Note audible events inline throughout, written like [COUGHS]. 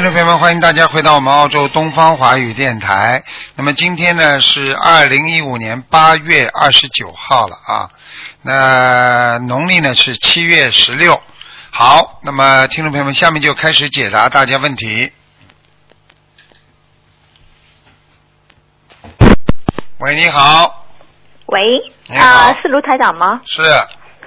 听众朋友们，欢迎大家回到我们澳洲东方华语电台。那么今天呢是二零一五年八月二十九号了啊，那农历呢是七月十六。好，那么听众朋友们，下面就开始解答大家问题。喂，你好，喂，你好啊、是卢台长吗？是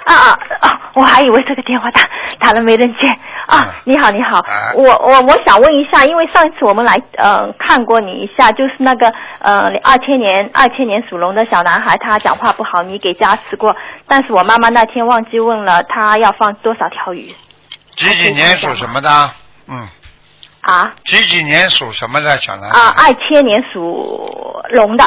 啊啊啊！我还以为这个电话打打了没人接啊嗯！你好，你好，哎我我我想问一下，因为上一次我们来呃看过你一下，就是那个呃二千年二千年属龙的小男孩，他讲话不好，你给加持过，但是我妈妈那天忘记问了，他要放多少条鱼几几年属什么的？嗯，啊？几几年属什么的小男孩？啊，二千年属龙的，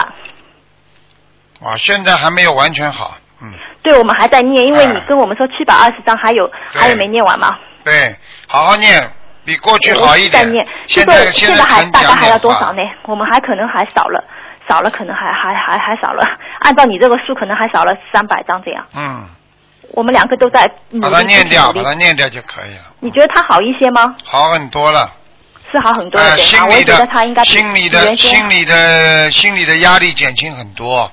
哇，现在还没有完全好。嗯，对我们还在念，因为哎你跟我们说七百二十张，还有对还有没念完嘛？对，好好念，比过去好一点在念。，现在现在还大概还要多少呢？我们还可能还少了，少了可能还还还还少了。[LAUGHS] 按照你这个数，可能还少了三百张这样。嗯，我们两个都在努把力它念掉，把它念掉就可以了。你觉得他好一些吗？好很多了。是好很多呃，一点啊，我觉得的他应该心里的心里的心里的压力减轻很多。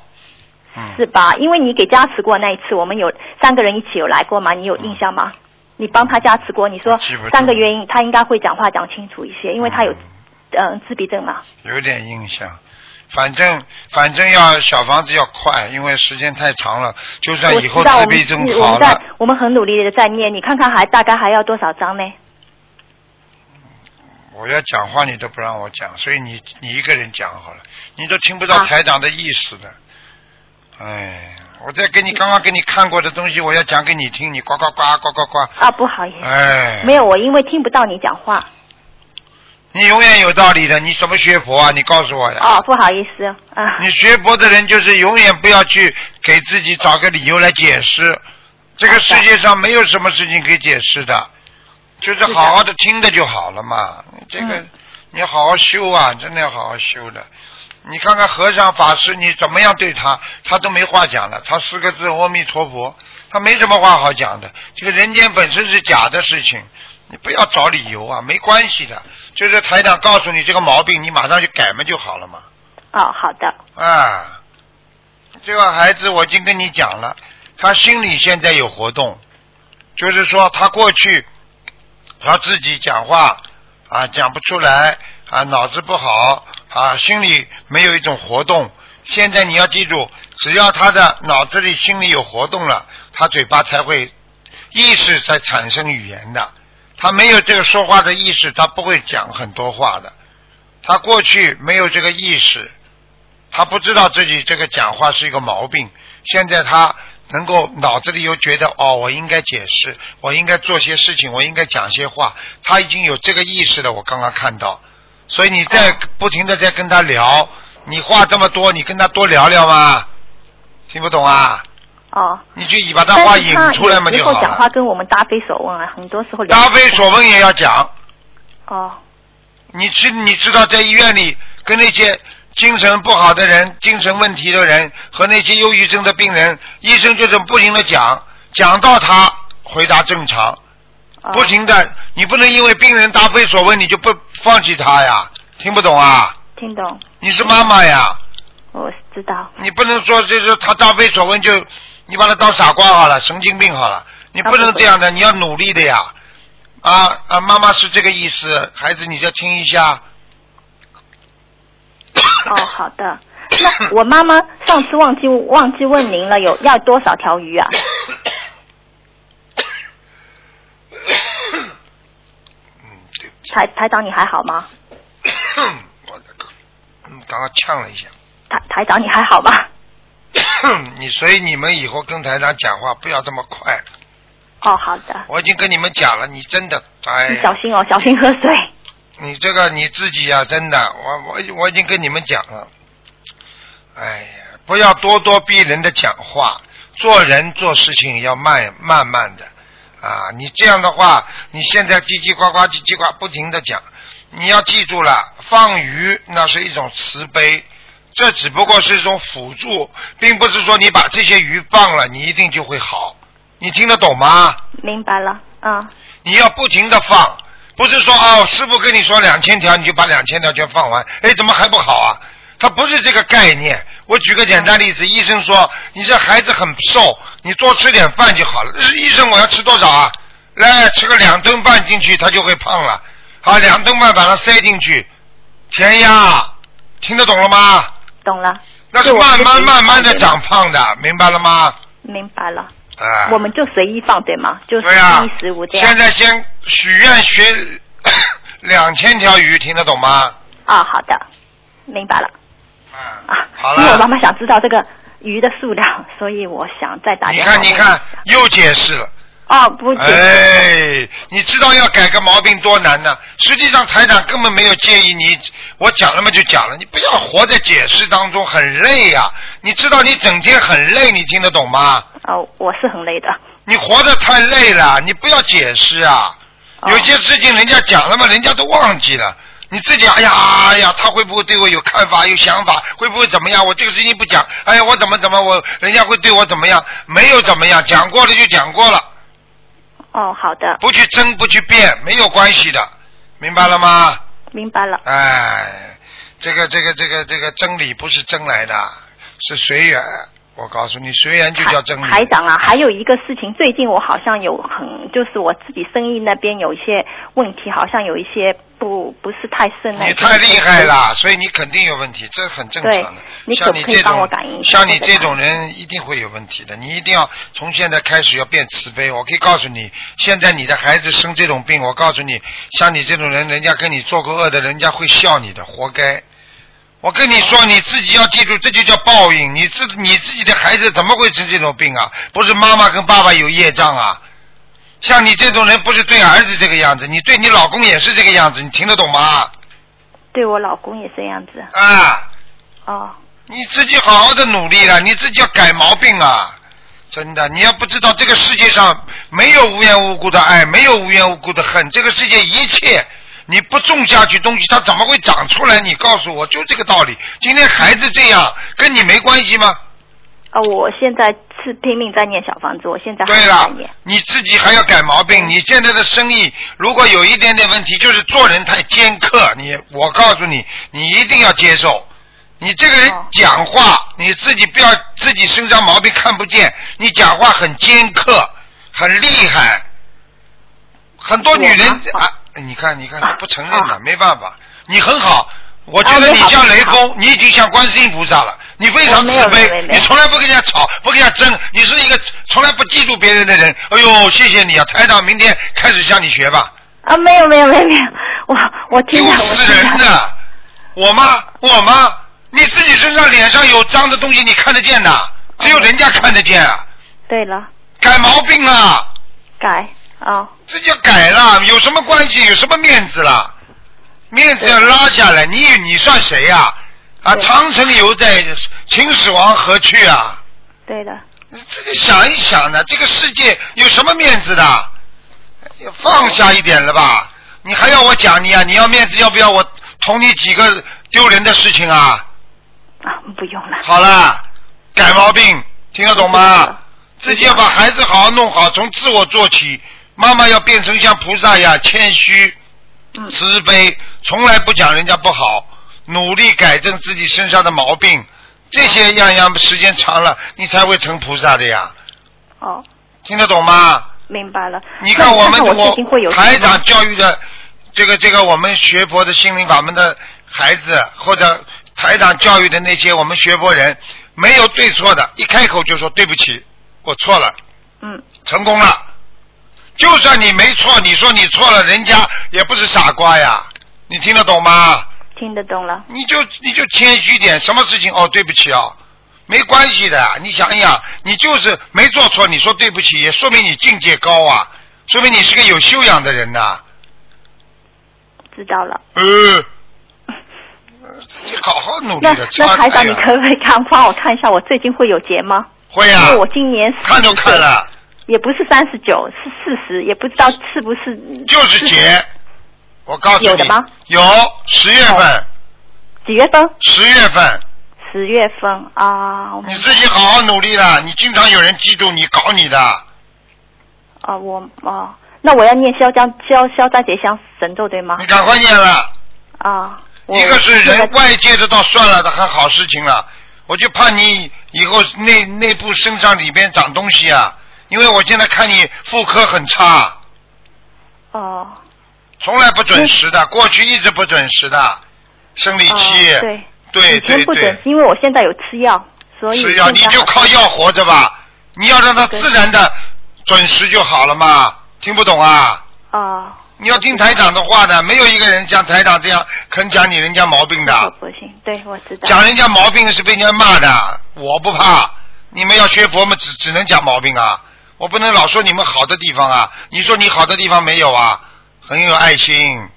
嗯，是吧？因为你给加持过那一次，我们有三个人一起有来过嘛？你有印象吗？你帮他加持过，你说三个原因，他应该会讲话讲清楚一些，因为他有嗯、自闭症嘛。有点印象。反正反正要小房子要快，因为时间太长了。就算以后自闭症我们在好了，我们很努力的在念，你看看还大概还要多少张呢？我要讲话你都不让我讲，所以你你一个人讲好了，你都听不到啊台长的意思的。哎，我在给你刚刚给你看过的东西，我要讲给你听，你呱呱呱呱呱呱。啊，不好意思，哎，没有，我因为听不到你讲话。你永远有道理的。你什么学佛啊？你告诉我呀。哦，不好意思啊。你学佛的人就是永远不要去给自己找个理由来解释，这个世界上没有什么事情可以解释的，就是好好的听着就好了嘛。这个嗯你好好修啊，真的要好好修的。你看看和尚法师，你怎么样对他，他都没话讲了。他四个字阿弥陀佛，他没什么话好讲的。这个人间本身是假的事情，你不要找理由啊，没关系的。就是台长告诉你这个毛病，你马上就改嘛就好了嘛。哦，好的。啊，这个孩子我已经跟你讲了，他心里现在有活动，就是说他过去他自己讲话啊讲不出来啊，脑子不好啊，心里没有一种活动。现在你要记住，只要他的脑子里心里有活动了，他嘴巴才会意识才产生语言的。他没有这个说话的意识，他不会讲很多话的。他过去没有这个意识，他不知道自己这个讲话是一个毛病。现在他能够脑子里又觉得哦，我应该解释，我应该做些事情，我应该讲些话。他已经有这个意识了，我刚刚看到。所以你在不停的在跟他聊，你话这么多，你跟他多聊聊嘛。听不懂啊？哦。你就把他话引出来嘛就好有时候讲话。跟我们答非所问啊，很多时候答非所问也要讲。哦，你知你知道在医院里跟那些精神不好的人、精神问题的人和那些忧郁症的病人，医生就是不停的讲，讲到他回答正常，哦不停的，你不能因为病人答非所问你就不放弃他呀，听不懂啊？听懂，你是妈妈呀，我知道。你不能说就是他答非所问就你把他当傻瓜好了，神经病好了，你不能这样的，你要努力的呀。啊啊，妈妈是这个意思，孩子你再听一下。哦，好的。那我妈妈上次忘记忘记问您了，有要多少条鱼啊？[LAUGHS] 嗯，对不起，台台长你还好吗？[COUGHS] 我的个，嗯，刚刚呛了一下。台台长你还好吗？[COUGHS] 你所以你们以后跟台长讲话不要这么快，哦，好的。我已经跟你们讲了，你真的，哎你，小心哦，小心喝水。你这个你自己呀、真的，我我我已经跟你们讲了，哎呀，不要咄咄逼人的讲话，做人做事情要慢慢慢的啊！你这样的话，你现在叽叽呱呱叽叽呱不停的讲，你要记住了，放鱼那是一种慈悲，这只不过是一种辅助，并不是说你把这些鱼放了，你一定就会好。你听得懂吗？明白了，嗯，你要不停的放，不是说哦，师傅跟你说两千条，你就把两千条全放完，哎，怎么还不好啊？他不是这个概念。我举个简单例子，医生说你这孩子很瘦，你多吃点饭就好了。医生，我要吃多少啊？来吃个两顿饭进去，他就会胖了。好，两顿饭把它塞进去，填压，听得懂了吗？懂了。那是慢慢慢慢的长胖的，明白了吗？明白了。啊。我们就随意放对吗？就对啊。一十五这样。现在先许愿学 [COUGHS] 两千条鱼，听得懂吗？啊，好的，明白了。啊，好了。因为我妈妈想知道这个鱼的数量，所以我想再打电话。你看，你看，又解释了。哦，不解释哎，你知道要改个毛病多难呢？实际上，台长根本没有建议你，我讲了嘛就讲了，你不要活在解释当中，很累呀。你知道你整天很累，你听得懂吗？哦，我是很累的。你活得太累了，你不要解释啊。有些事情人家讲了嘛，人家都忘记了。你自己哎呀哎呀，他会不会对我有看法、有想法？会不会怎么样？我这个事情不讲，哎呀，我怎么怎么我人家会对我怎么样？没有怎么样，讲过了就讲过了。哦，好的。不去争，不去辩，没有关系的，明白了吗？明白了。哎，这个这个这个这个真理不是争来的，是随缘。我告诉你，虽然就叫真理。台长啊，还有一个事情，最近我好像有很，就是我自己生意那边有一些问题，好像有一些不不是太顺利。你太厉害了，所以你肯定有问题，这很正常的。你像你这种，像你这种人一定会有问题的。你一定要从现在开始要变慈悲。我可以告诉你，现在你的孩子生这种病，我告诉你，像你这种人，人家跟你做过恶的，人家会笑你的，活该。我跟你说，你自己要记住，这就叫报应。你自你自己的孩子怎么会生这种病啊？不是妈妈跟爸爸有业障啊？像你这种人，不是对儿子这个样子，你对你老公也是这个样子，你听得懂吗？对我老公也这样子。啊。哦。你自己好好的努力了，你自己要改毛病啊！真的，你要不知道这个世界上没有无缘无故的爱，没有无缘无故的恨，这个世界一切。你不种下去东西，它怎么会长出来？你告诉我，就这个道理。今天孩子这样，跟你没关系吗？啊，我现在是拼命在念小房子，我现在对了，你自己还要改毛病。你现在的生意如果有一点点问题，就是做人太尖刻。你，我告诉你，你一定要接受。你这个人讲话，你自己不要自己身上毛病看不见。你讲话很尖刻，很厉害。很多女人啊。你看，你看，他不承认了，没办法。你很好，我觉得你像雷锋，你已经像观世音菩萨了。你非常慈悲，你从来不跟人家吵，不跟人家争，你是一个从来不嫉妒别人的人。哎呦，谢谢你啊，台长，明天开始向你学吧。啊，没有没有没有没有，我我听丢死人的，我吗？我吗？你自己身上脸上有脏的东西，你看得见的，只有人家看得见啊。对了。改毛病啊。改。啊，这就改了，有什么关系？有什么面子了？面子要拉下来，你你算谁呀？啊，长城犹在，秦始皇何去啊？对的。你自己想一想呢，这个世界有什么面子的？放下一点了吧？你还要我讲你啊？你要面子，要不要我同你几个丢人的事情啊？啊，不用了。好了，改毛病，听得懂吗？自己要把孩子好好弄好，从自我做起。妈妈要变成像菩萨一样谦虚、慈悲，从来不讲人家不好，努力改正自己身上的毛病，这些样样时间长了，你才会成菩萨的呀。哦。听得懂吗？明白了。你看我们我台长教育的这个这个我们学佛的心灵法门的孩子，或者台长教育的那些我们学佛人，没有对错的，一开口就说对不起，我错了。嗯。成功了。就算你没错，你说你错了，人家也不是傻瓜呀。你听得懂吗？听得懂了。你就你就谦虚点，什么事情哦，对不起哦，没关系的。你想一想，你就是没做错，你说对不起，也说明你境界高啊，说明你是个有修养的人呐。知道了。呃。自己好好努力的。那那台长，你可不可以看帮我看一下，我最近会有节吗？会啊。因为我今年看都看了。也不是三十九，是四十，也不知道是不是。就是节，我告诉你。有的吗？有十月份。几月份？十月份。十月份啊。你自己好好努力啦，你经常有人嫉妒你，搞你的。啊，我啊，那我要念消灾消消灾吉祥神咒对吗你？赶快念了。啊，我一个是人外界的倒算了的，还好事情了。我就怕你以后内内部身上里边长东西啊，因为我现在看你妇科很差，哦，从来不准时的，过去一直不准时的，生理期。哦对，对以前对对不准是，因为我现在有吃药，所以吃药你就靠药活着吧，你要让它自然的准时就好了嘛。听不懂啊？哦，你要听台长的话的，没有一个人像台长这样肯讲你人家毛病我的，不行，对我知道。讲人家毛病是被人家骂的，我不怕。你们要学佛嘛，只只能讲毛病啊，我不能老说你们好的地方啊。你说你好的地方没有啊？很有爱心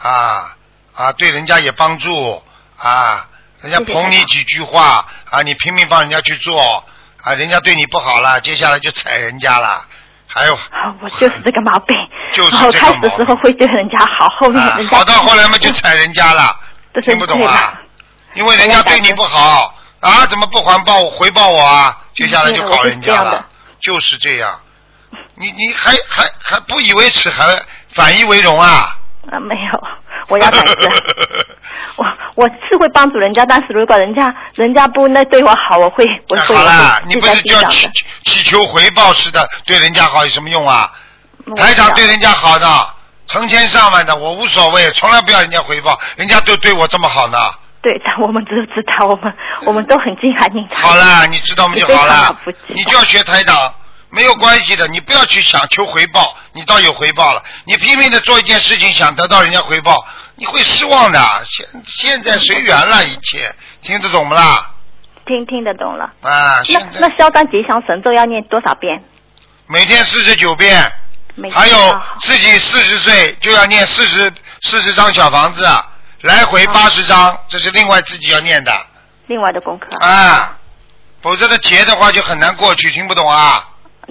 啊啊，对人家也帮助啊，人家捧你几句话啊，你拼命帮人家去做啊，人家对你不好了，接下来就踩人家了。还有好，我就是这个毛病。就是这个毛病开始的时候会对人家好，后面啊人家好到后来嘛就踩人家了，对听不懂啊？因为人家对你不好啊，怎么不还报回报我啊？接下来就搞人家了就是这样。你你还还还不以为耻，还反以为荣啊？啊，没有，我要改正。[LAUGHS] 我我是会帮助人家，但是如果人家人家不那对我好，我会我会哎好了，你不是就要祈求回报似的对人家好有什么用啊？台长对人家好的，成千上万的，我无所谓，从来不要人家回报，人家都对我这么好呢。对，但我们都知道，我们我们都很敬爱您。好了，你知道我们就好了。你就要学台长，没有关系的，你不要去想求回报，你倒有回报了。你拼命的做一件事情，想得到人家回报，你会失望的。现现在随缘了，一切听得懂不啦？听听得懂了。啊，那那消灾吉祥神咒要念多少遍？每天四十九遍，每还有自己四十岁就要念四十四十张小房子，来回好八十张，这是另外自己要念的另外的功课。啊，否则的劫的话就很难过去，听不懂啊？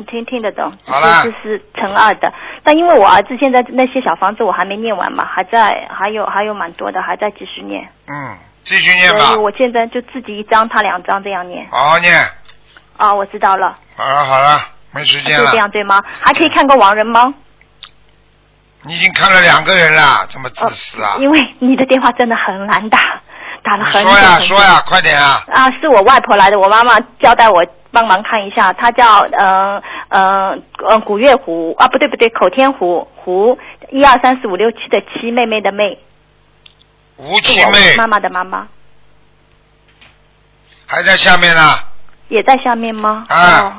听听得懂，好了这是乘二的。但因为我儿子现在那些小房子我还没念完嘛，还在还有还有蛮多的，还在继续念。嗯，继续念吧所以，我现在就自己一张，他两张这样念。好好念。啊，我知道了，好了好了，没时间了就这。样对吗？还可以看个亡人吗？你已经看了两个人了，这么自哦私啊！因为你的电话真的很难打，打了很久说呀说呀，快点啊！啊，是我外婆来的，我妈妈交代我帮忙看一下，她叫嗯嗯嗯古月湖啊，不对不对，口天湖湖一二三四五六七的七妹妹的妹，吴七妹。妈妈的妈妈，还在下面呢，也在下面吗？啊。哦，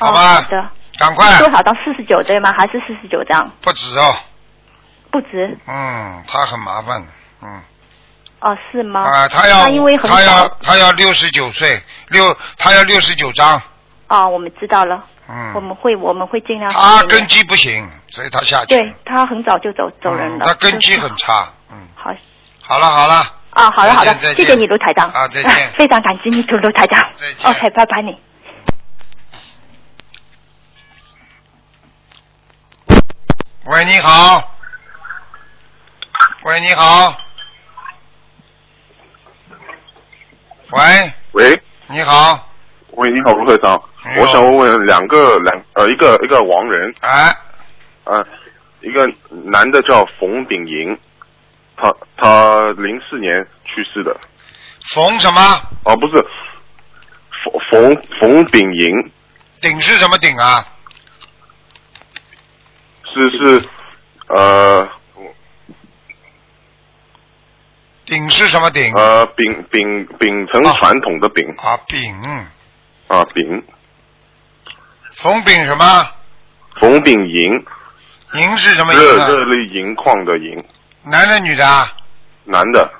好吧。哦、好的，赶快多少到？四十九对吗？还是四十九张？不止哦，不止嗯，他很麻烦，嗯哦，是吗？啊，他要因为很他要他要六十九岁，六他要六十九张，哦，我们知道了，嗯我嗯，们会我们会尽量。他根基不行，所以他下去，对他很早就走走人嗯，了，他根基很差，嗯，好。好了好了，啊，好了好的再见再，见谢谢你卢台长。啊再见 [LAUGHS] 非常感激你卢卢台长。再见 OK，拜拜你。喂，你好，喂，你好，喂，喂，你好，喂，你好，卢会长，我想问问两个两呃一个一个亡人，哎，呃，一个男的叫冯炳银，他他零四年去世的，冯什么？哦不是，冯冯冯炳银鼎是什么鼎啊？是是呃鼎是什么鼎？呃秉秉秉承传统的秉啊，丙，啊秉冯丙什么？冯炳银银是什么热银热？热泪盈眶的银，男的女的啊？男的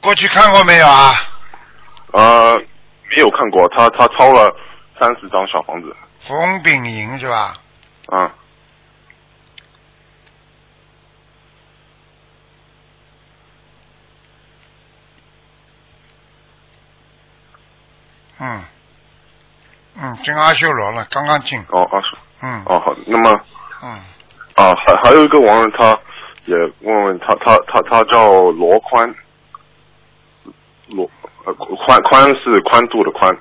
过去看过没有啊？呃没有看过，他他抄了三十张小房子。冯炳银是吧？嗯。嗯，嗯，进阿修罗了，刚刚进。哦，二十嗯。哦好，那么嗯，啊还还有一个网友他也问问他他他他叫罗宽，罗呃宽宽是宽度的宽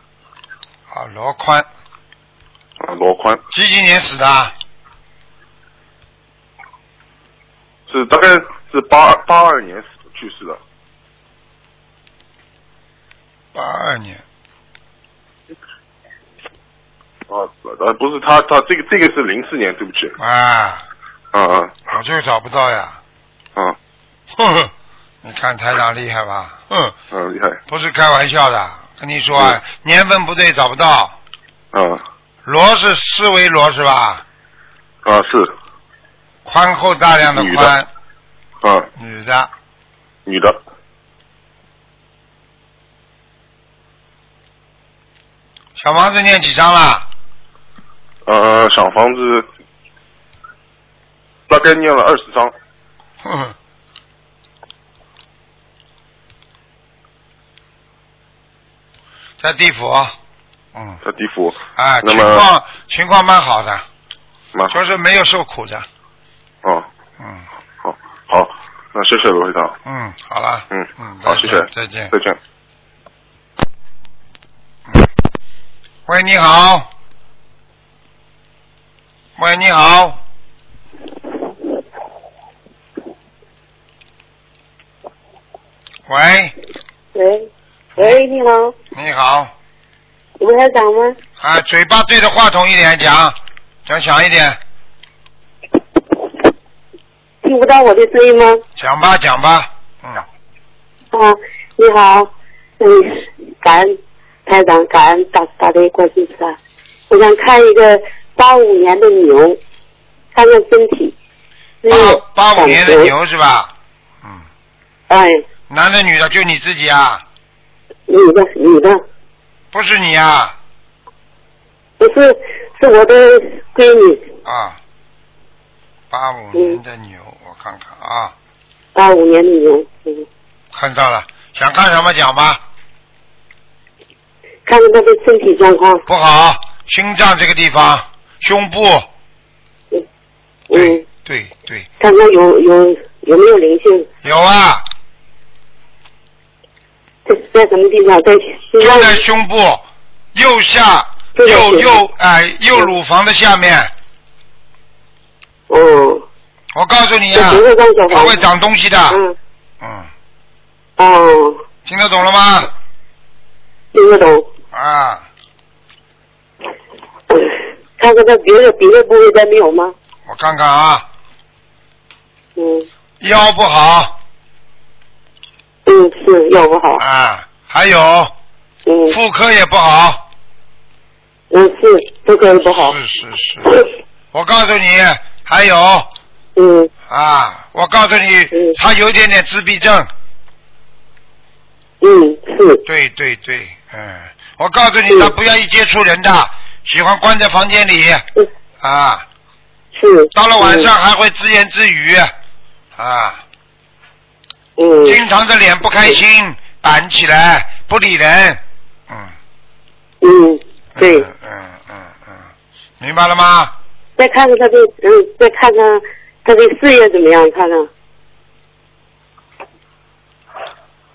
啊，罗宽，啊，罗宽。几几年死的啊？是大概是八八二年死去世的，八二年。啊，呃，不是他，他这个这个是零四年，对不起，啊，嗯嗯。我就找不到呀。嗯。哼哼，你看台长厉害吧？嗯，嗯，厉害，不是开玩笑的，跟你说啊，年份不对找不到。嗯罗是四维罗是吧？啊是，宽厚大量的宽，嗯，女的，女的，小房子念几张了？呃，小房子。大概念了二十张，哼在地府，嗯，在地府，啊，情那么况情况蛮好的，蛮好。就是没有受苦的，哦，嗯。好，好，那谢谢罗会长，嗯，好了，嗯嗯，好，再谢谢，再见。再见。喂，你好。喂，你好。喂，喂，喂，你好，你好。卢台长吗？啊，嘴巴对着话筒一点讲，讲响一点，听不到我的声音吗？讲吧讲吧。嗯，啊，你好，嗯，感恩台长，感恩大大的关心菩萨。我想看一个八五年的牛，看看身体。是八八五年的。牛是吧？嗯，哎，男的女的就你自己啊？女的，女的，不是你啊？不是，是我的闺女，啊，八五年的牛，我看看啊，八五年的牛，嗯，看到了，想看什么讲吧？看看他的身体状况。不好，心脏这个地方，胸部，对嗯，对对，看看有有有没有灵性，有啊，在在什么地方？在胸就在胸部右下右右哎右乳房的下面。哦，我告诉你啊它会？长东西的。嗯，嗯，哦，听得懂了吗？听得懂。啊，看看他别的别的部位再没有吗？我看看啊，嗯腰不好嗯，是腰不好。啊，还有？嗯。妇科也不好。嗯是妇科不好。是是是，我告诉你，还有？嗯。啊，我告诉你嗯，他有一点点自闭症。嗯是。对对对，嗯，我告诉你，嗯。他不愿意接触人的，喜欢关在房间里嗯。啊，是。到了晚上还会自言自语啊，嗯。经常的脸不开心，板起来不理人，嗯，嗯对，嗯嗯嗯嗯，明白了吗？再看看他的嗯，再看看他的事业怎么样？看看。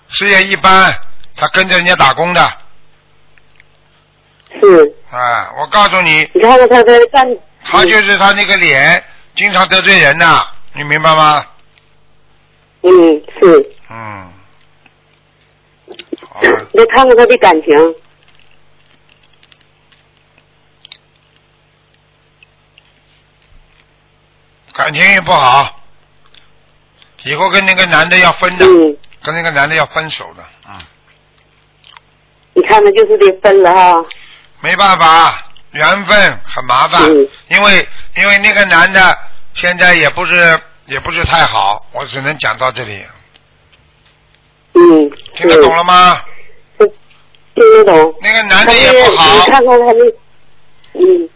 事业一般，他跟着人家打工的是，啊，我告诉你，你看看他的干。他就是他那个脸经常得罪人呐，你明白吗？嗯是，嗯，好了，你再看看他的感情。感情也不好，以后跟那个男的要分的，嗯，跟那个男的要分手的，嗯，你看他就是得分了哈。没办法，缘分很麻烦，嗯。因为因为那个男的现在也不是也不是太好，我只能讲到这里，嗯。听得懂了吗？是？听得懂。那个男的也不好你，看看他那，嗯，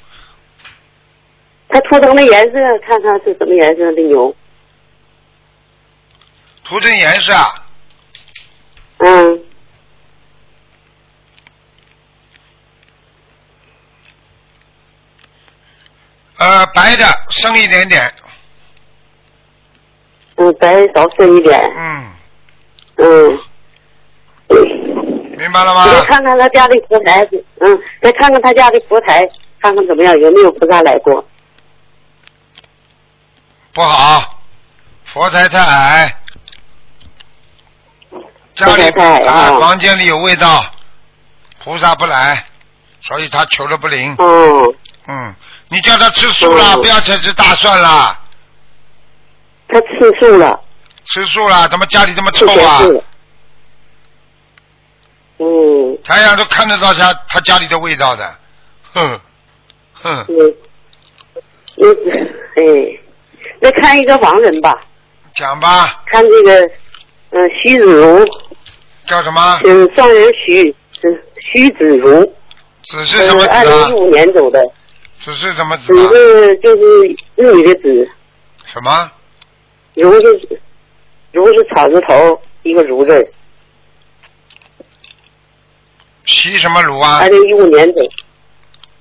他图腾的颜色，看看是什么颜色的牛。涂成颜色啊，嗯，呃，白的深一点点，嗯，白少深一点。嗯，嗯，明白了吗你？再看看他家的佛台，嗯，再看看他家的佛台，看看怎么样，有没有菩萨来过？不好，佛台太矮，家里太矮房间里有味道，菩萨不来，所以他求的不灵。嗯，嗯，你叫他吃素了，嗯不要再吃大蒜了，他吃素了，吃素了，怎么家里这么臭啊？嗯。台上都看得到他他家里的味道的，哼，哼，嗯，嗯，哎，再看一个亡人吧，讲吧，看这个，嗯、徐子如，叫什么？嗯，上人徐，嗯，徐子如，子是什么子啊？零一？五年走的，子是什么子子啊？是就是日语的子，什么？如是如是草字头一个如字儿，习什么如啊二？零一五年的，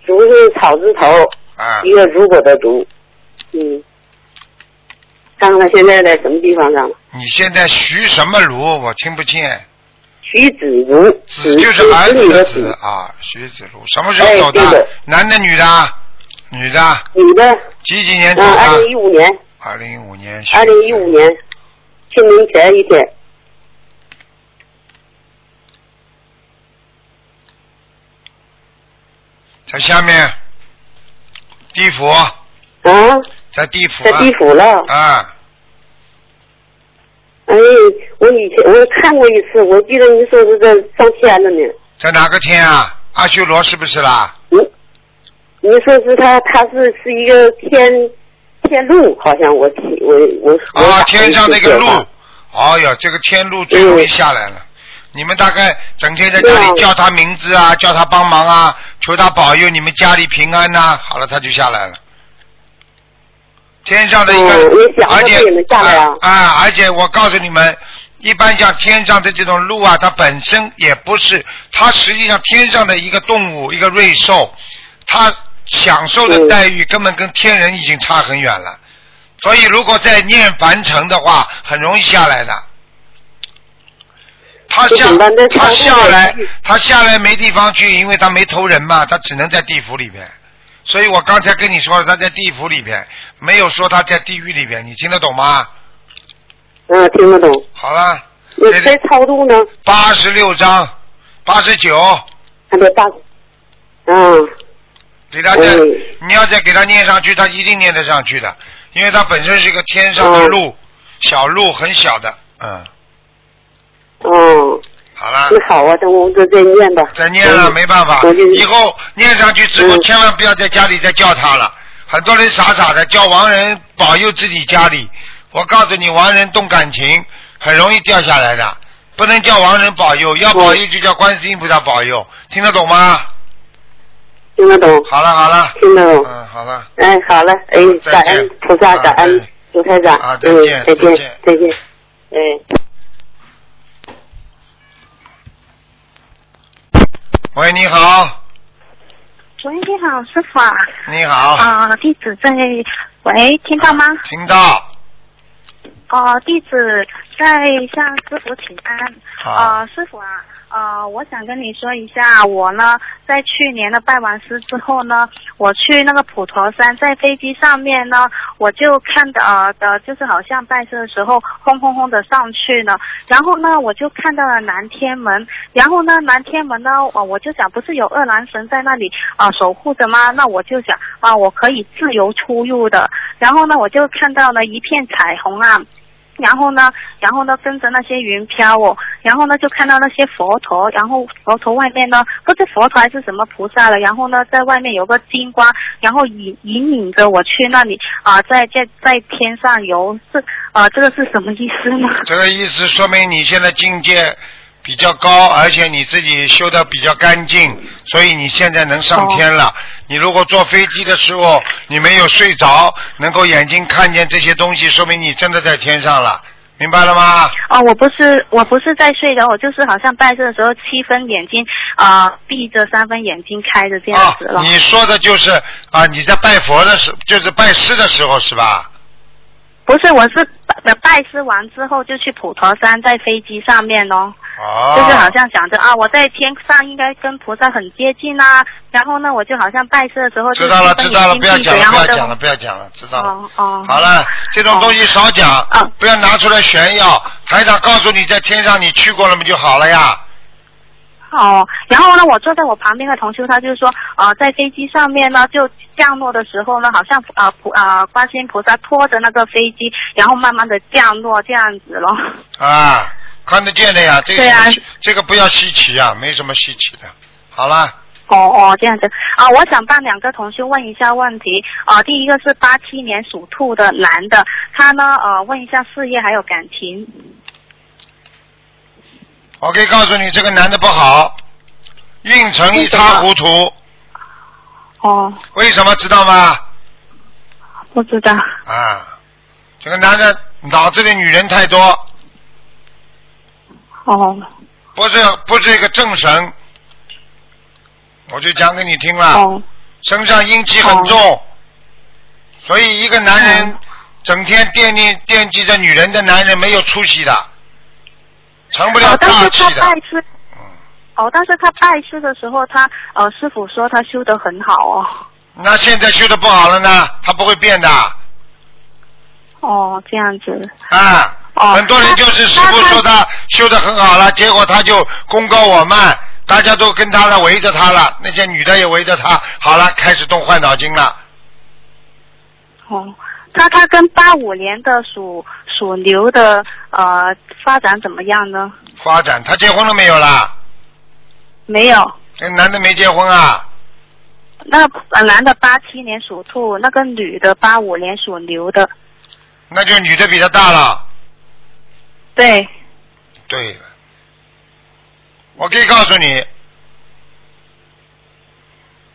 如是草字头啊一，个如果的如，嗯，看看他现在在什么地方上了。你现在徐什么如？我听不见。徐子如，子就是儿子的子啊，徐子如。什么时候走哎的男的女的啊？女的？女的，几几年走的，二零的？一五年，二零一五年。二零一五。年，清明前一天，在下面，地府，啊，在地府啊。在地府了。啊，哎，我以前我看过一次，我记得你说是在上天了呢。在哪个天啊？阿修罗是不是啦？你你说是他，他是是一个天天路，好像我听我我我啊，天上那个路一次电话。哦哟，这个天路最容易下来了。你们大概整天在家里叫他名字啊，叫他帮忙啊，求他保佑你们家里平安呐、好了，他就下来了。天上的一个，嗯而且啊啊，而且我告诉你们，一般像天上的这种鹿啊，它本身也不是，它实际上天上的一个动物，一个瑞兽，它享受的嗯待遇根本跟天人已经差很远了。所以如果再念凡尘的话，很容易下来的。他下他下来，他下来没地方去，因为他没投人嘛，他只能在地府里边。所以我刚才跟你说了，他在地府里边，没有说他在地狱里边，你听得懂吗？嗯，听得懂。好了，你在超度呢？八十六章，八十九，还得八。嗯，给他再，嗯你要再给他念上去，他一定念得上去的，因为他本身是一个天上的路，小路很小的，嗯，哦，好了。那好啊，等我再再念吧。再念了嗯。没办法，以后念上去之后，嗯。千万不要在家里再叫他了。很多人傻傻的叫亡人保佑自己家里，我告诉你，亡人动感情很容易掉下来的，不能叫亡人保佑，要保佑就叫观世音菩萨保佑，听得懂吗？听得懂，好了好了，听得懂。嗯，好了，哎，好了，哎，再感恩见菩萨，啊感恩再卢台长，啊再嗯见，再见。再见，哎。喂，你好，喂，你好，师傅啊。你好，啊、弟子在，喂，听到吗？听到，哦、弟子在向师傅请安。好。啊，师傅啊，呃，我想跟你说一下，我呢在去年的拜完师之后呢，我去那个普陀山，在飞机上面呢，我就看到呃的，就是好像拜师的时候轰轰轰的上去呢，然后呢，我就看到了南天门，然后呢，南天门呢，我我就想，不是有二郎神在那里啊、守护着吗？那我就想啊、我可以自由出入的，然后呢，我就看到了一片彩虹啊。然后呢，然后呢，跟着那些云飘哦，然后呢，就看到那些佛陀，然后佛陀外面呢，不知佛陀还是什么菩萨了，然后呢，在外面有个金光，然后引引领着我去那里啊、在在在天上游，这啊、这个是什么意思呢？这个意思说明你现在境界比较高，而且你自己修的比较干净，所以你现在能上天了。你如果坐飞机的时候你没有睡着，能够眼睛看见这些东西，说明你真的在天上了，明白了吗？哦，我不是我不是在睡着，我就是好像拜师的时候七分眼睛啊、闭着，三分眼睛开着这样啊子了。，你说的就是啊，你在拜佛的时，就是拜师的时候是吧？不是，我是拜拜师完之后就去普陀山，在飞机上面哦。哦。就是好像想着啊，我在天上应该跟菩萨很接近啊，然后呢，我就好像拜师的时候就知道了，知道了，不要讲了，不要讲了，不要讲了，知道了。哦哦，好了，这种东西少讲，啊不要拿出来炫耀。台长告诉你，在天上你去过了嘛就好了呀。哦，然后呢，我坐在我旁边的同修，他就是说，呃，在飞机上面呢，就降落的时候呢，好像啊菩呃观世音菩萨拖着那个飞机，然后慢慢的降落这样子咯。啊，看得见的呀，这个、这个不要稀奇啊，没什么稀奇的。好了，哦哦，这样子啊，我想帮两个同修问一下问题。啊，第一个是八七年属兔的男的，他呢呃问一下事业还有感情。我可以告诉你，这个男的不好，运程一塌糊涂。哦，为什么知道吗？不知道。啊，这个男的脑子里女人太多，哦。不是不是一个正神。我就讲给你听了，哦。身上阴气很重，所以一个男人哦。整天惦念惦记着女人的男人没有出息的，成不了大气的。是他拜师。嗯，哦，但是他拜师的时候，他呃师傅说他修得很好哦。那现在修的不好了呢，他不会变的哦，这样子。啊。哦很多人就是师傅说他修的很好了，结果他就功高我慢，大家都跟他的围着他了，那些女的也围着他，好了，开始动坏脑筋了。哦，他他跟八五年的属属牛的呃发展怎么样呢？发展，他结婚了没有啦？没有。那男的没结婚啊？那呃男的八七年属兔，那个女的八五年属牛的。那就女的比他大了。对。对了，我可以告诉你，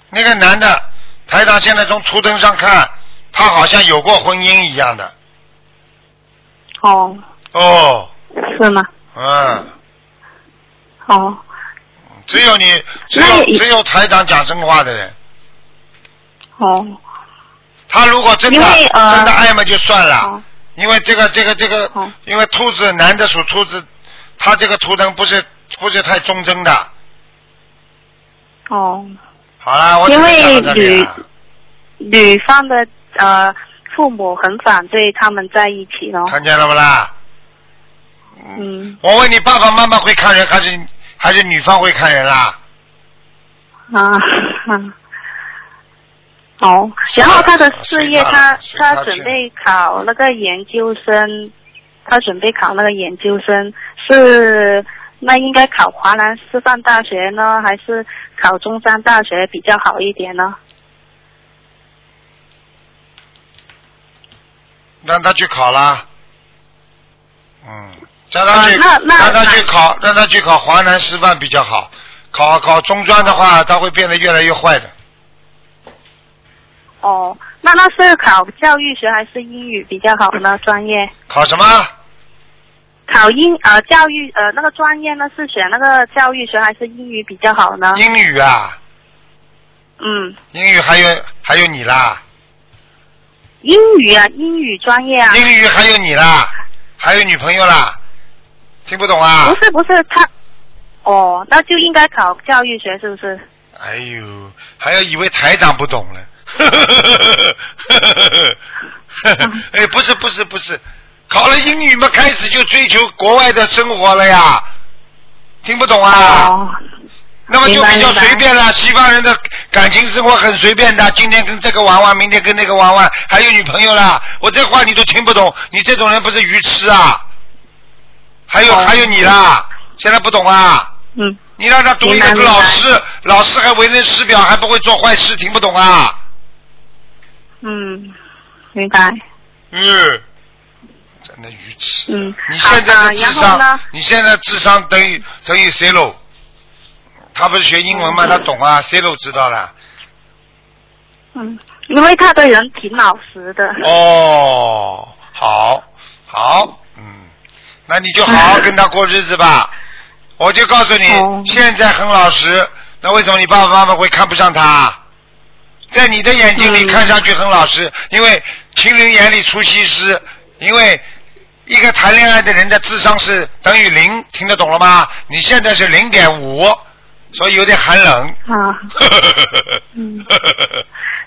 那个男的，台长现在从图腾上看，他好像有过婚姻一样的。哦，哦，是吗？嗯，哦，只有你，只有只有台长讲真话的人。哦。他如果真的呃真的爱嘛就算了，哦因为这个这个这个，哦因为兔子男的属兔子，他这个图腾不是不是太忠贞的。哦，好了，我因为讲到这里女了。女方的呃父母很反对他们在一起咯。看见了不啦？嗯我问你，爸爸妈妈会看人，还是还是女方会看人啦？啊嗯。[LAUGHS] 哦，然后他的事业，他他准备考那个研究生，他准备考那个研究生，是那应该考华南师范大学呢，还是考中山大学比较好一点呢？让他去考啦。嗯，叫他去，让他去考，让他去考华南师范比较好。考考中专的话，他会变得越来越坏的。哦，那那是考教育学还是英语比较好呢？专业？考什么？考英呃教育呃那个专业呢是选那个教育学还是英语比较好呢？英语啊，嗯，英语还有还有你啦，英语啊，英语专业啊。英语还有你啦，还有女朋友啦，听不懂啊？不是不是他，哦，那就应该考教育学是不是？哎呦，还要以为台长不懂了。[LAUGHS] 哎，不是不是不是，考了英语嘛，开始就追求国外的生活了呀，听不懂啊？哦，那么就比较随便了。西方人的感情生活很随便的，今天跟这个玩玩，明天跟那个玩玩，还有女朋友啦。我这话你都听不懂，你这种人不是愚痴啊？还有、哦还有你啦，现在不懂啊？嗯，你让他读一个老师，老师还为人师表，还不会做坏事，听不懂啊？嗯，明白。嗯，真的愚痴。嗯你现在好的的智商你现在智商等于等于谁喽。他不是学英文吗？他懂啊谁都知道了。嗯，因为他的人挺老实的。哦，好，好，嗯，那你就好好跟他过日子吧。我就告诉你，哦现在很老实，那为什么你爸爸妈妈会看不上他？在你的眼睛里嗯看上去很老实，因为情人眼里出西施，因为一个谈恋爱的人的智商是等于零，听得懂了吗？你现在是零点五，所以有点寒冷。啊，[LAUGHS] 嗯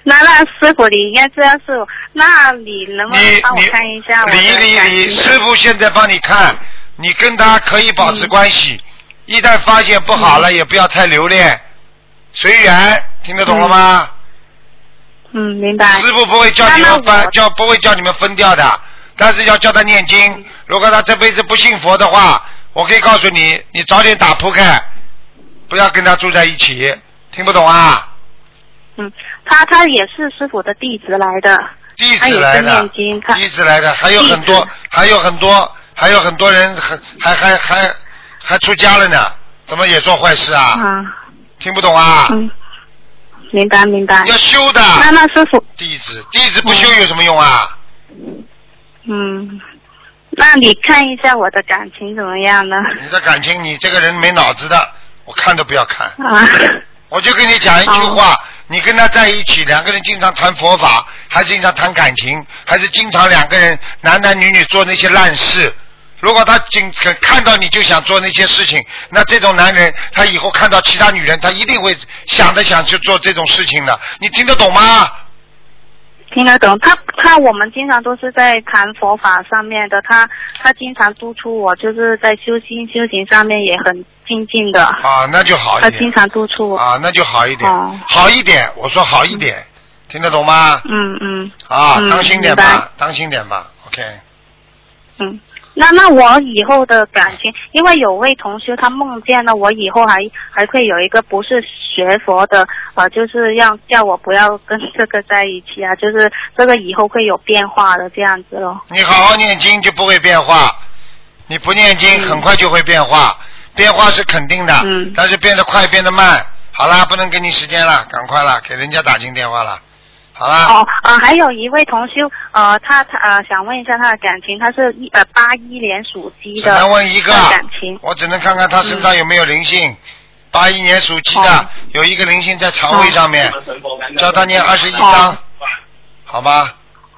那那师傅你应该这样师傅，那你能不能你帮我看一下我的理理理，感情师傅现在帮你看，你跟他可以保持关系，一旦发现不好了，也不要太留恋，随缘，听得懂了吗？嗯，明白。师傅不会叫你们分，叫不会叫你们分掉的，但是要叫他念经。如果他这辈子不信佛的话，我可以告诉你，你早点打扑克，不要跟他住在一起。听不懂啊？嗯，他他也是师傅的弟子来的。弟子来的弟子来的，还有很多，还有很多，还有很多人还还还还还出家了呢，怎么也做坏事啊？啊，听不懂啊？嗯，明白明白。要修的那那师傅，弟子，弟子不修有什么用啊？嗯，那你看一下我的感情怎么样呢？你的感情，你这个人没脑子的，我看都不要看。啊，我就跟你讲一句话，你跟他在一起，两个人经常谈佛法，还是经常谈感情，还是经常两个人男男女女做那些烂事。如果他经看到你就想做那些事情，那这种男人他以后看到其他女人，他一定会想着想去做这种事情的。你听得懂吗？听得懂。他他我们经常都是在谈佛法上面的，他他经常督促我，就是在修心修行上面也很精进的。啊，那就好一点。他经常督促我。啊，那就好一点，哦好一点。我说好一点，听得懂吗？嗯嗯啊，嗯当心点吧，当心点吧。OK，嗯。那那我以后的感情，因为有位同学他梦见了我以后还还会有一个不是学佛的，呃，就是要叫我不要跟这个在一起啊，就是这个以后会有变化的这样子咯。你好好念经就不会变化，你不念经很快就会变化，变化是肯定的，嗯但是变得快变得慢。好啦，不能给你时间了，赶快了，给人家打进电话了。好啦，哦，呃，还有一位同修，呃，他他呃想问一下他的感情，他是一呃八一年属鸡只的，能问一个他的感情，我只能看看他身上有没有灵性。八一年属鸡的哦，有一个灵性在肠胃上面，叫他念二十一哦章，好吧？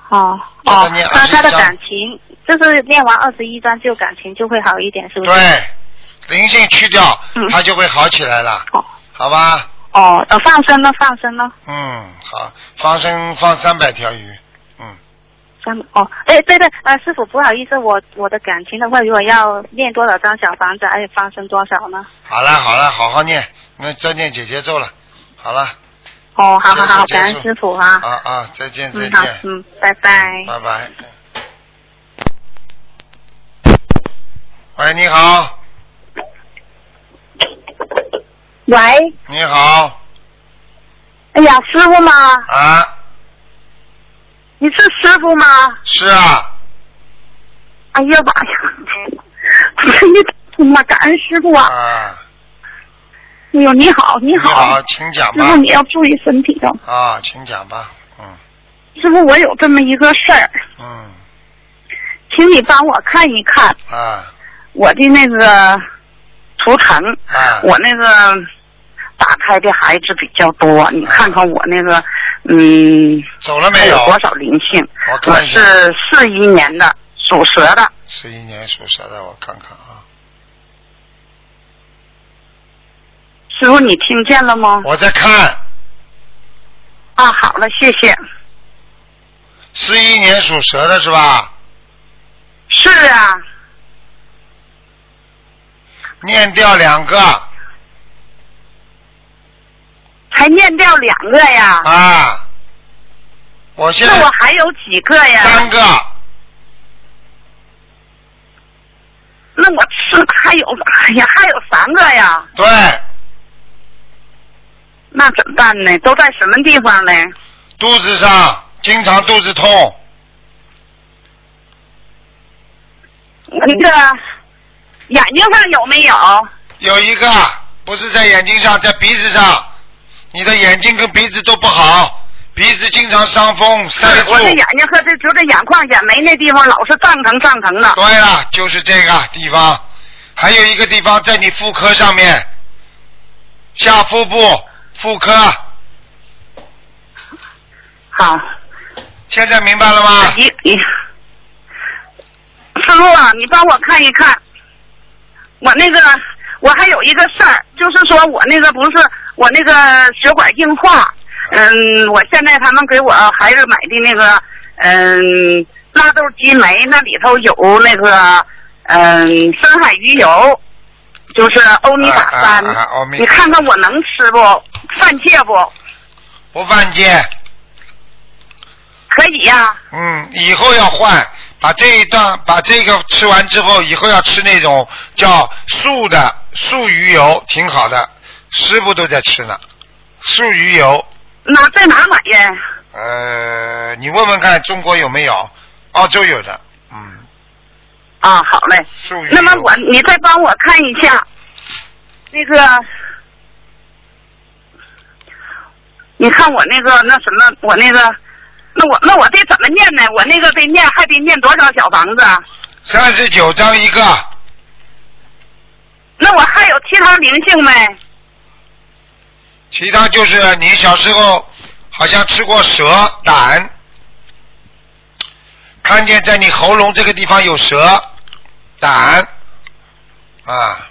哦。哦。叫他念，那他的21章感情就是念完二十一章就感情就会好一点，是不是？对，灵性去掉，嗯。他就会好起来了，哦。好吧？哦，呃，放生呢？放生呢？嗯，好，放生放三百条鱼，嗯，三哦，哎，对对，呃，师傅不好意思，我我的感情的话，如果要念多少张小房子，而且放生多少呢？好了好了，好好念，那再念姐姐咒了，好了，哦，好好好，感恩师傅啊。啊啊，再见再嗯，好见，，嗯，拜拜。拜拜。喂，你好，喂，你好，哎呀，师傅吗？啊，你是师傅吗？是啊，哎呀妈呀！哎呀妈，感恩师傅啊！啊，哎呦，你好，你你好，好，请讲吧师傅，你要注意身体哦。啊，请讲吧，嗯师傅，我有这么一个事儿，嗯请你帮我看一看啊我的那个图腾，啊，我那个打开的孩子比较多，你看看我那个，嗯，走了没有？有多少灵性？我我看，是四一年的，属蛇的。四一年属蛇的，我看看啊，师傅，你听见了吗？我在看，啊，好了，谢谢。四一年属蛇的是吧？是啊，念掉两个才念掉两个呀。啊，我现在那我还有几个呀？三个，那我是还有，哎呀，还有三个呀。对，那怎么办呢？都在什么地方呢？肚子上经常肚子痛，那个眼睛上有没有？有一个不是在眼睛上，在鼻子上，你的眼睛跟鼻子都不好，鼻子经常伤风塞住。我这眼睛和这就这眼眶、眼眉那地方老是胀疼、胀疼的。对了，就是这个地方，还有一个地方在你妇科上面，下腹部妇科，好，现在明白了吗？你你，师傅啊，你帮我看一看，我那个我还有一个事儿，就是说我那个不是我那个血管硬化，嗯，我现在他们给我孩子买的那个嗯纳豆激酶，那里头有那个嗯深海鱼油，就是欧米伽三，你看看我能吃不？犯戒不？不犯戒。可以呀、嗯，以后要换，把这一段把这个吃完之后，以后要吃那种叫素的素鱼油，挺好的，师傅都在吃呢。素鱼油，那在哪买呀？呃，你问问看中国有没有？澳洲有的，嗯，啊，好嘞。素鱼油。那么我你再帮我看一下，那个，你看我那个那什么，我那个，那我那我得怎么念呢？我那个得念还得念多少小房子？啊？三十九张一个，那我还有其他灵性没？其他就是你小时候好像吃过蛇胆，看见在你喉咙这个地方有蛇胆啊。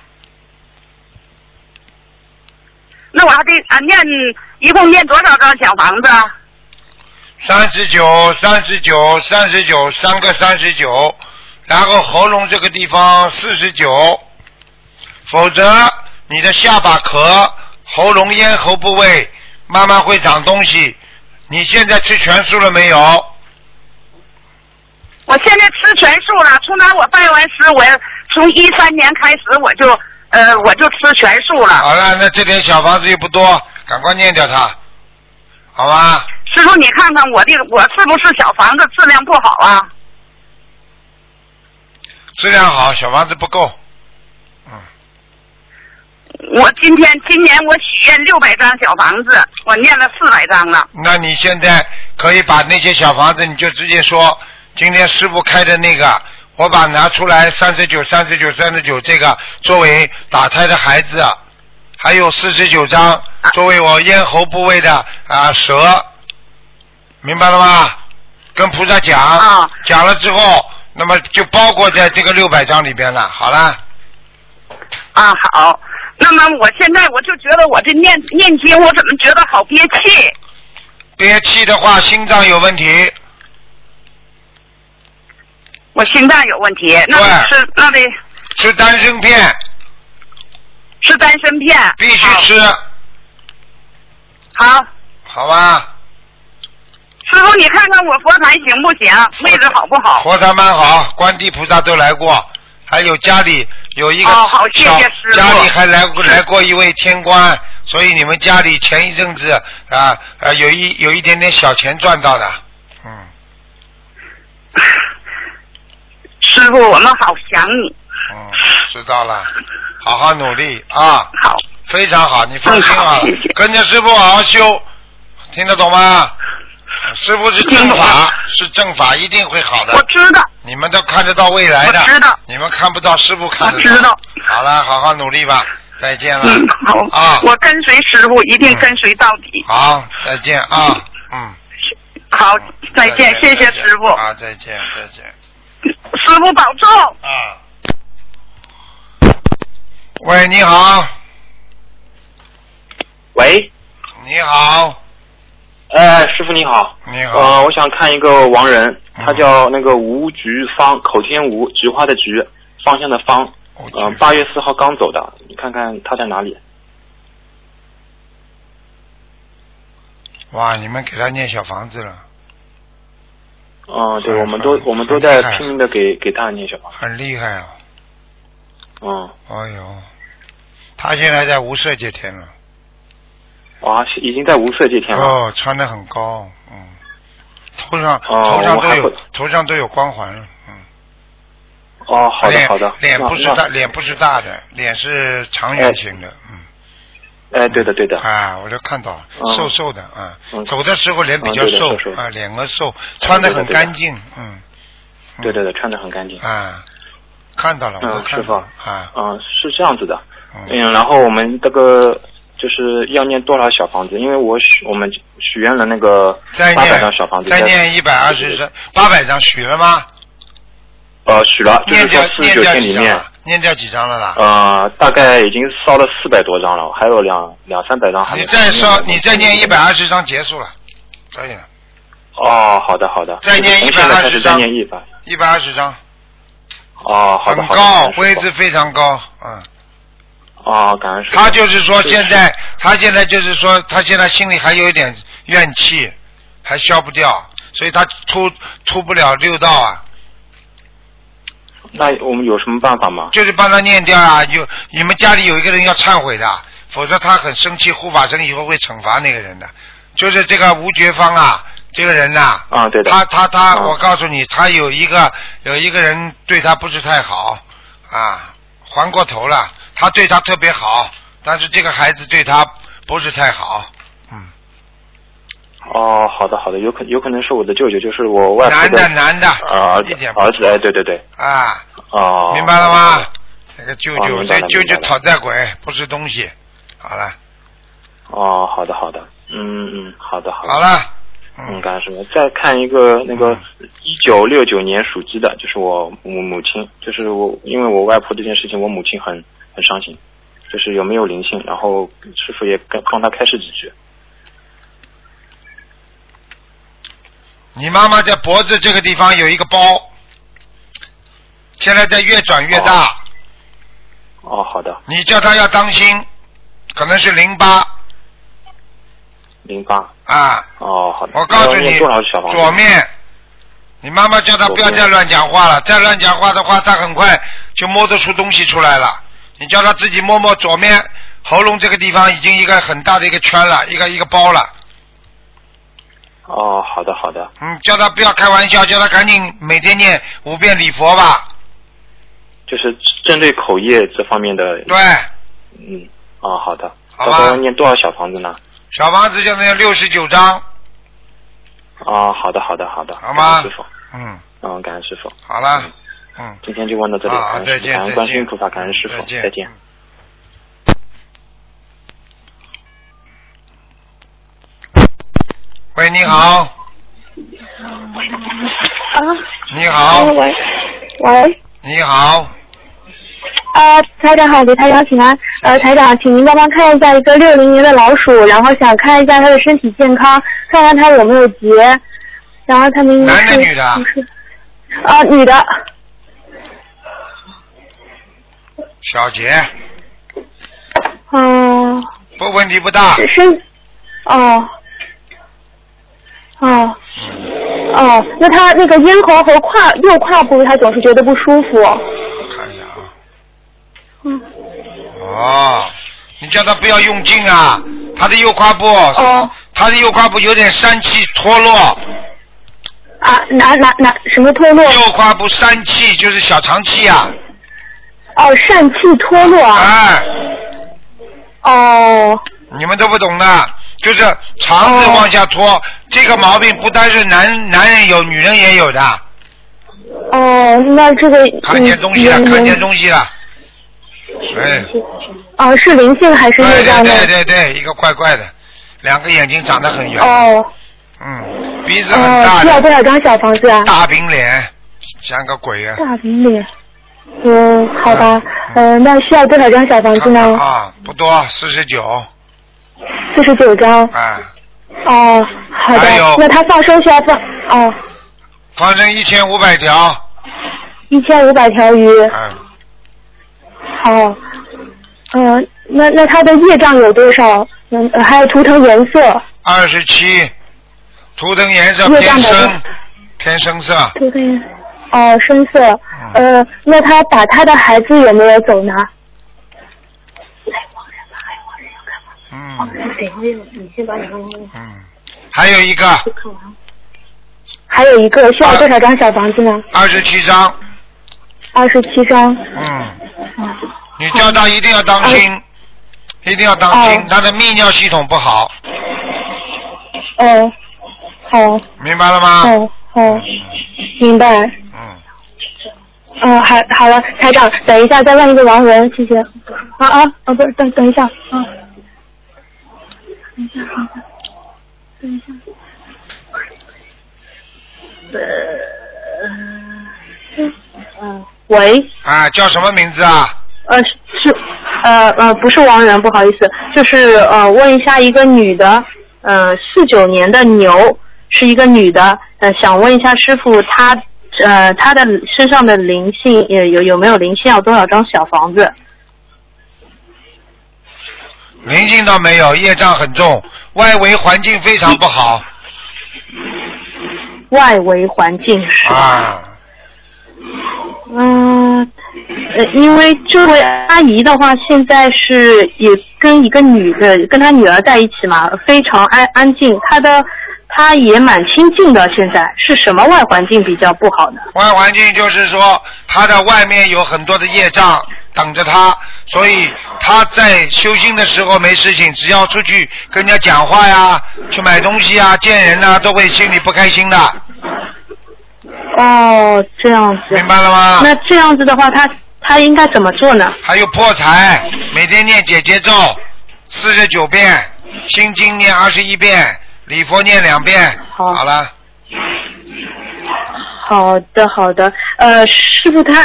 那我还得啊念一共念多少张小房子？啊？三十九，三十九，三十九，三个三十九，然后喉咙这个地方四十九，否则你的下巴壳、喉咙、咽喉部位慢慢会长东西。你现在吃全素了没有？我现在吃全素了，从哪我拜完师，我从一三年开始我就呃我就吃全素了。好了，那这点小房子又不多，赶快念掉它，好吧？师傅，你看看我这个我是不是小房子质量不好啊？质量好，小房子不够。嗯，我今天今年我许愿六百张小房子，我念了四百张了。那你现在可以把那些小房子，你就直接说，今天师傅开的那个，我把拿出来三十九、三十九、三十九这个作为打胎的孩子，还有四十九张作为我咽喉部位的啊蛇，明白了吗？跟菩萨讲，啊讲了之后，那么就包括在这个六百张里边了。好了，啊，好。那么我现在我就觉得我这念念经，我怎么觉得好憋气？憋气的话，心脏有问题，我心脏有问题，那对得吃那得吃丹参片吃丹参片。必须吃，好。好，好吧？师傅，你看看我佛台行不行？位置好不好？佛台蛮好，观地菩萨都来过，还有家里有一个哦好谢谢小师傅家里还来过来过一位天官，所以你们家里前一阵子啊啊有一有一点点小钱赚到的，嗯，[LAUGHS] 师傅，我们好想你。嗯，知道了，好好努力啊，好，非常好，你放心嗯好啊谢谢，跟着师傅好好修，听得懂吗？师傅是正法，是正法，一定会好的。我知道。你们都看得到未来的，我知道你们看不到，师傅看得我知道好了，好好努力吧，再见了。嗯，好。啊，我跟随师傅，一定跟随到底。好，再见啊，嗯。好，再见，谢谢师傅。啊，再见，再见。师傅保重。啊。喂，你好，喂，你好，呃，师傅你好，你好，呃，我想看一个亡人，他嗯叫那个吴菊芳，口天吴，菊花的菊，方向的方，我呃，八月四号刚走的，你看看他在哪里？哇，你们给他念小房子了，嗯、对，我们都我们都在拼命的给给他念小房，很厉害啊，嗯，哎呦，他现在在无色界天了，哇，已经在无色界天了，哦，穿的很高，嗯，头上、哦头上都有头上都有光环了，嗯。哦，好的脸好的，脸不是大，脸不是大的，脸是长圆形的，嗯。哎，对的对的，啊，我就看到瘦瘦的啊，嗯。走的时候脸比较嗯瘦啊，脸额瘦，穿的很干净，嗯。对对对，穿的很干净，啊，看到了，我都嗯，师傅看到了啊，嗯，是这样子的，嗯，嗯，然后我们这个就是要念多少小房子？因为我许我们许愿了那个再八百张小房子，再念一百二十张，八百张许了吗？呃，呃，许了，就是念四十九念掉天里面？念掉几张了啦？呃，大概已经烧了四百多张了，还有两两三百张还没你再烧，你再念一百二十张结束了，可以了，哦，好的好的，再念从现在开120始再张念一百。一百二十张，哦，好的好的。很高位置非常高，嗯。哦，感恩师傅。他就是说现在，他现在就是说，他现在心里还有一点怨气，还消不掉，所以他出出不了六道啊，那我们有什么办法吗？就是帮他念掉啊。有你们家里有一个人要忏悔的，否则他很生气，护法神以后会惩罚那个人的。就是这个吴觉芳啊，这个人呐、啊，对的。他他他，啊我告诉你，他有一个有一个人对他不是太好啊，还过头了。他对他特别好，但是这个孩子对他不是太好。嗯，哦，好的好的，有可有可能是我的舅舅，就是我外婆男的男的，呃儿子儿子，哎，对对对，啊，哦，明白了吗？那个舅舅，哦明白这舅舅讨债鬼，不是东西。好了，哦，好的好的，嗯嗯，好的好的。好了，嗯，干什么。再看一个那个一九六九年属鸡的，就是我母母亲，就是我因为我外婆这件事情，我母亲很很伤心，就是有没有灵性，然后师傅也跟帮他开示几句。你妈妈在脖子这个地方有一个包，现在在越转越大。哦，好的，你叫他要当心，可能是淋巴淋巴。啊。哦，好的。我告诉你？左面，你妈妈叫他不要再乱讲话了，再乱讲话的话，他很快就摸得出东西出来了。你叫他自己摸摸左面喉咙这个地方，已经一个很大的一个圈了，一个一个包了。哦，好的好的。嗯，叫他不要开玩笑，叫他赶紧每天念五遍礼佛吧。就是针对口业这方面的。对，嗯。哦，好的。好吧念多少小房子呢？小房子现在六十九张。哦，好的好的好的。好吗师傅，嗯，嗯，感恩师傅。好了，嗯，今天就问到这里，好感再见感恩观世音见菩萨，感恩师傅，再见。再见。喂，你好，啊，你好，喂喂，你好，啊，台长好，给台长请安。呃，台长，请您帮忙看一下一个六零年的老鼠，然后想看一下它的身体健康，看看它有没有结，然后他明年是男的女的不是？啊，女的，小杰，嗯、不问题不大，身，哦，哦，哦，那他那个咽喉和胯右胯部，他总是觉得不舒服。看一下啊，嗯，哦，你叫他不要用劲啊，他的右胯部，哦。他的右胯部有点疝气脱落，啊，哪哪哪什么脱落？右胯部疝气就是小肠气啊，哦，疝气脱落啊。哎，哦，你们都不懂的，就是肠子往下脱，这个毛病不单是男男人有，女人也有的，哦，那这个看见东西了，嗯看见东西了，哎，哦，是灵性还是对对？对对对，一个怪怪的，两个眼睛长得很圆，哦嗯，鼻子很哦，需要，多少张小房子啊？大饼脸，像个鬼啊。大饼脸。嗯，好吧，呃，那需要多少张小房子呢？啊，不多，四十九，四十九张。啊，哦，好的。那他放生需要放哦，放生一千五百条，一千五百条鱼。嗯，好。嗯，那那他的业障有多少？嗯，呃还有图腾颜色，二十七，图腾颜色偏深，偏深色，图腾颜哦深色。呃，那他打他的孩子有没有走呢？嗯，你先把你刚刚嗯，还有一个。还有一个需要多少张小房子呢？二十七张，二十七张。嗯，你叫他一定要当心，一定要当心哦，他的泌尿系统不好，哦，好，明白了吗？哦，好，明白。嗯，嗯，好，好了，台长，等一下再问一个王文，谢谢。啊啊啊，不是，等等一下啊。等一下，等一下，等一下。呃，嗯，喂，啊，叫什么名字啊？呃是呃呃不是王源，不好意思，就是呃问一下一个女的，呃四九年的牛是一个女的，呃想问一下师傅她呃他的身上的灵性有有有没有灵性，要多少张小房子？灵性倒没有，业障很重，外围环境非常不好外围环境是？啊。嗯，呃，因为这位阿姨的话，现在是也跟一个女的，跟她女儿在一起嘛，非常安安静，她的她也蛮清静的。现在是什么外环境比较不好呢？外环境就是说，他的外面有很多的业障等着他，所以他在修心的时候没事情，只要出去跟人家讲话呀、去买东西啊、见人呐、都会心里不开心的，哦，这样子。明白了吗？那这样子的话，他他应该怎么做呢？还有破财，每天念姐姐咒四十九遍，心经念二十一遍，礼佛念两遍，好好了，好的，好的。呃，师傅，他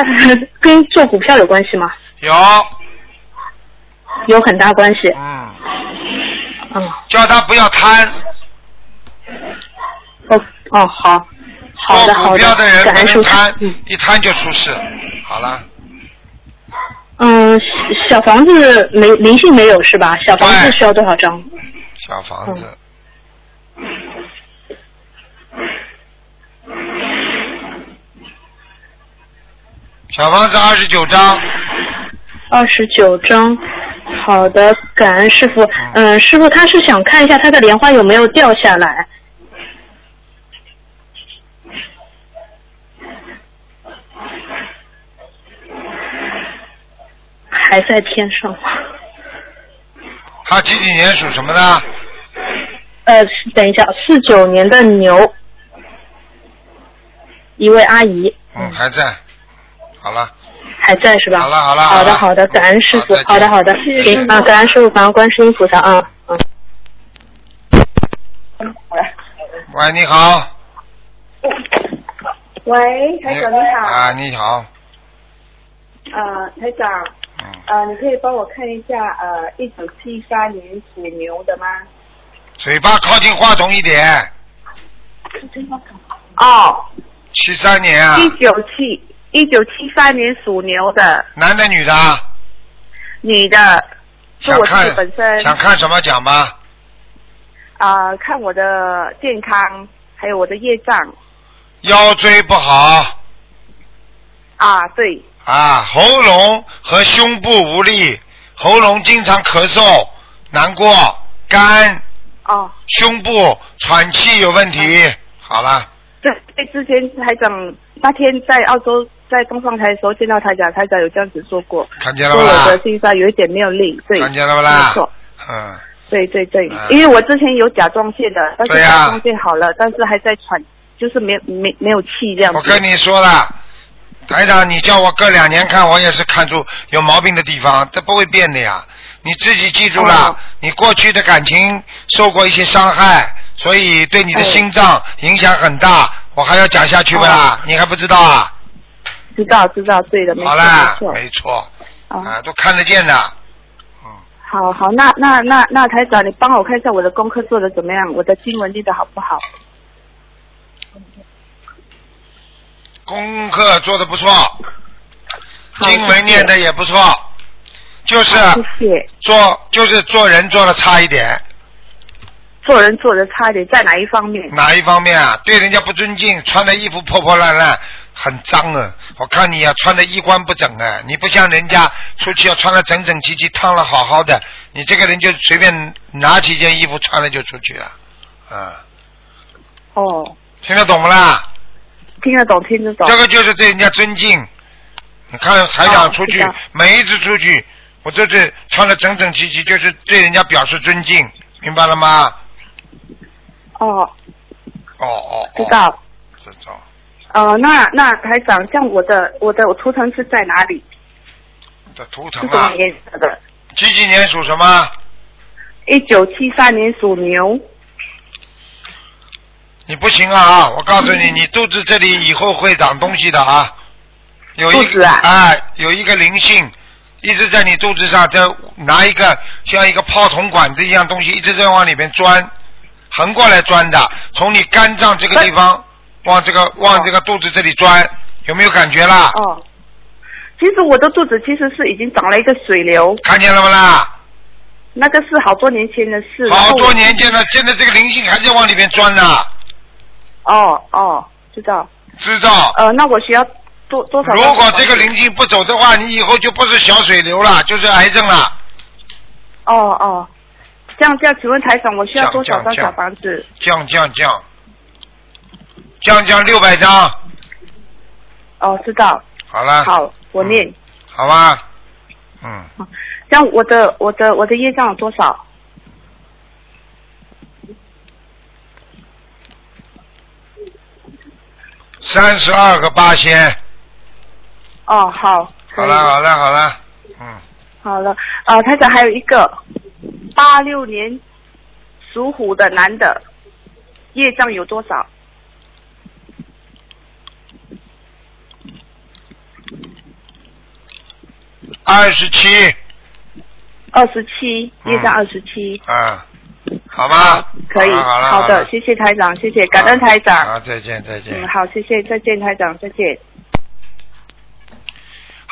跟做股票有关系吗？有，有很大关系。嗯，嗯，叫他不要贪，哦哦，好，好做的，好股票的人感恩师傅。不能贪嗯，一贪就出事。好了，嗯，小房子没灵性没有是吧？小房子需要多少张？小房子。小房子二十九张，二十九张。好的，感恩师傅。嗯，师傅他是想看一下他的莲花有没有掉下来。还在天上吗。他几几年属什么的？呃，等一下，四九年的牛，一位阿姨嗯，还在。好了，还在是吧？好了好了好的好的，感恩师傅好的好的，行啊，感恩师傅，感恩观世音菩萨啊，嗯。喂，你好。喂，台长你好。啊，你好。呃，台长，嗯，呃，你可以帮我看一下，呃，一九七三年属牛的吗？嘴巴靠近话筒一点。哦，七三年啊，一九七一九七三年属牛的。男的女的啊？女的，是我自想看己本身。想看什么讲吧？啊、看我的健康，还有我的业障。腰椎不好。啊，对，啊，喉咙和胸部无力，喉咙经常咳嗽、难过、干，哦，胸部喘气有问题。好了，对对，之前台长那天在澳洲在东方台的时候见到台长，台长有这样子说过，看见了说我的？心脏有一点没有力，对，看见了不啦没错。嗯，对对对嗯，因为我之前有甲状腺的，但是甲状腺好了，但是还在喘，就是没没没有气这样子。我跟你说了，台长，你叫我隔两年看，我也是看出有毛病的地方，这不会变的呀。你自己记住了，哦你过去的感情受过一些伤害，所以对你的哦心脏影响很大。我还要讲下去不啦？你还不知道啊？知道知道，对的，没错好啦没，错。没错，啊，啊，都看得见的。好好，那那那那台长，你帮我看一下我的功课做的怎么样，我的经文念的好不好？功课做的不错，好经文念的也不错，就是啊谢谢。做就是做人做的差一点。做人做的差一点，在哪一方面？哪一方面啊？对人家不尊敬，穿的衣服破破烂烂，很脏啊！我看你啊，穿的衣冠不整啊，你不像人家出去要穿的整整齐齐，烫了好好的，你这个人就随便拿起一件衣服穿了就出去了，啊，哦，听得懂不啦？听得懂，听得懂。这个就是对人家尊敬。你看台长出去，哦每一次出去，我这是穿的整整齐齐，就是对人家表示尊敬，明白了吗？哦，哦哦，哦知道。知道。哦，那那台长，像我的我的我图腾是在哪里？的图是腾啊什么，颜色的？几几年属什么？一九七三年属牛。你不行啊！我告诉你，你肚子这里以后会长东西的啊！有一肚子啊哎，有一个灵性一直在你肚子上，在拿一个像一个炮筒管子一样东西，一直在往里面钻，横过来钻的，从你肝脏这个地方往这个往这个肚子这里钻，有没有感觉啦？哦，其实我的肚子其实是已经长了一个水流，看见了不啦？那个是好多年前的事。好多年前了，现在这个灵性还在往里面钻呢，哦哦，知道。知道？呃，那我需要多多少？如果这个灵性不走的话，你以后就不是小水流了，就是癌症了。哦哦，这样这样，请问台长，我需要多少张小房子？降降降，降降六百张，哦，知道。好了，好，我念。好吧？嗯，这样我的我的我的业障有多少？三十二个八仙，哦，好。好了好了好了，嗯，好了，呃，台长还有一个八六年属虎的男的，业障有多少？二十七，二十七，业障二十七。啊，好吧，可以，好了好好的，好谢谢台长，谢谢，感恩台长。好，再见再见嗯，。好，谢谢，再见，台长，再见。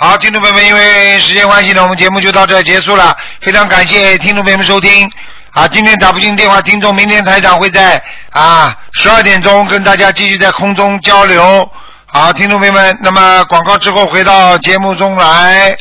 好，听众朋友们，因为时间关系呢，我们节目就到这结束了。非常感谢听众朋友们收听。啊，今天打不进电话，听众明天台长会在啊十二点钟跟大家继续在空中交流。好，听众朋友们，那么广告之后回到节目中来。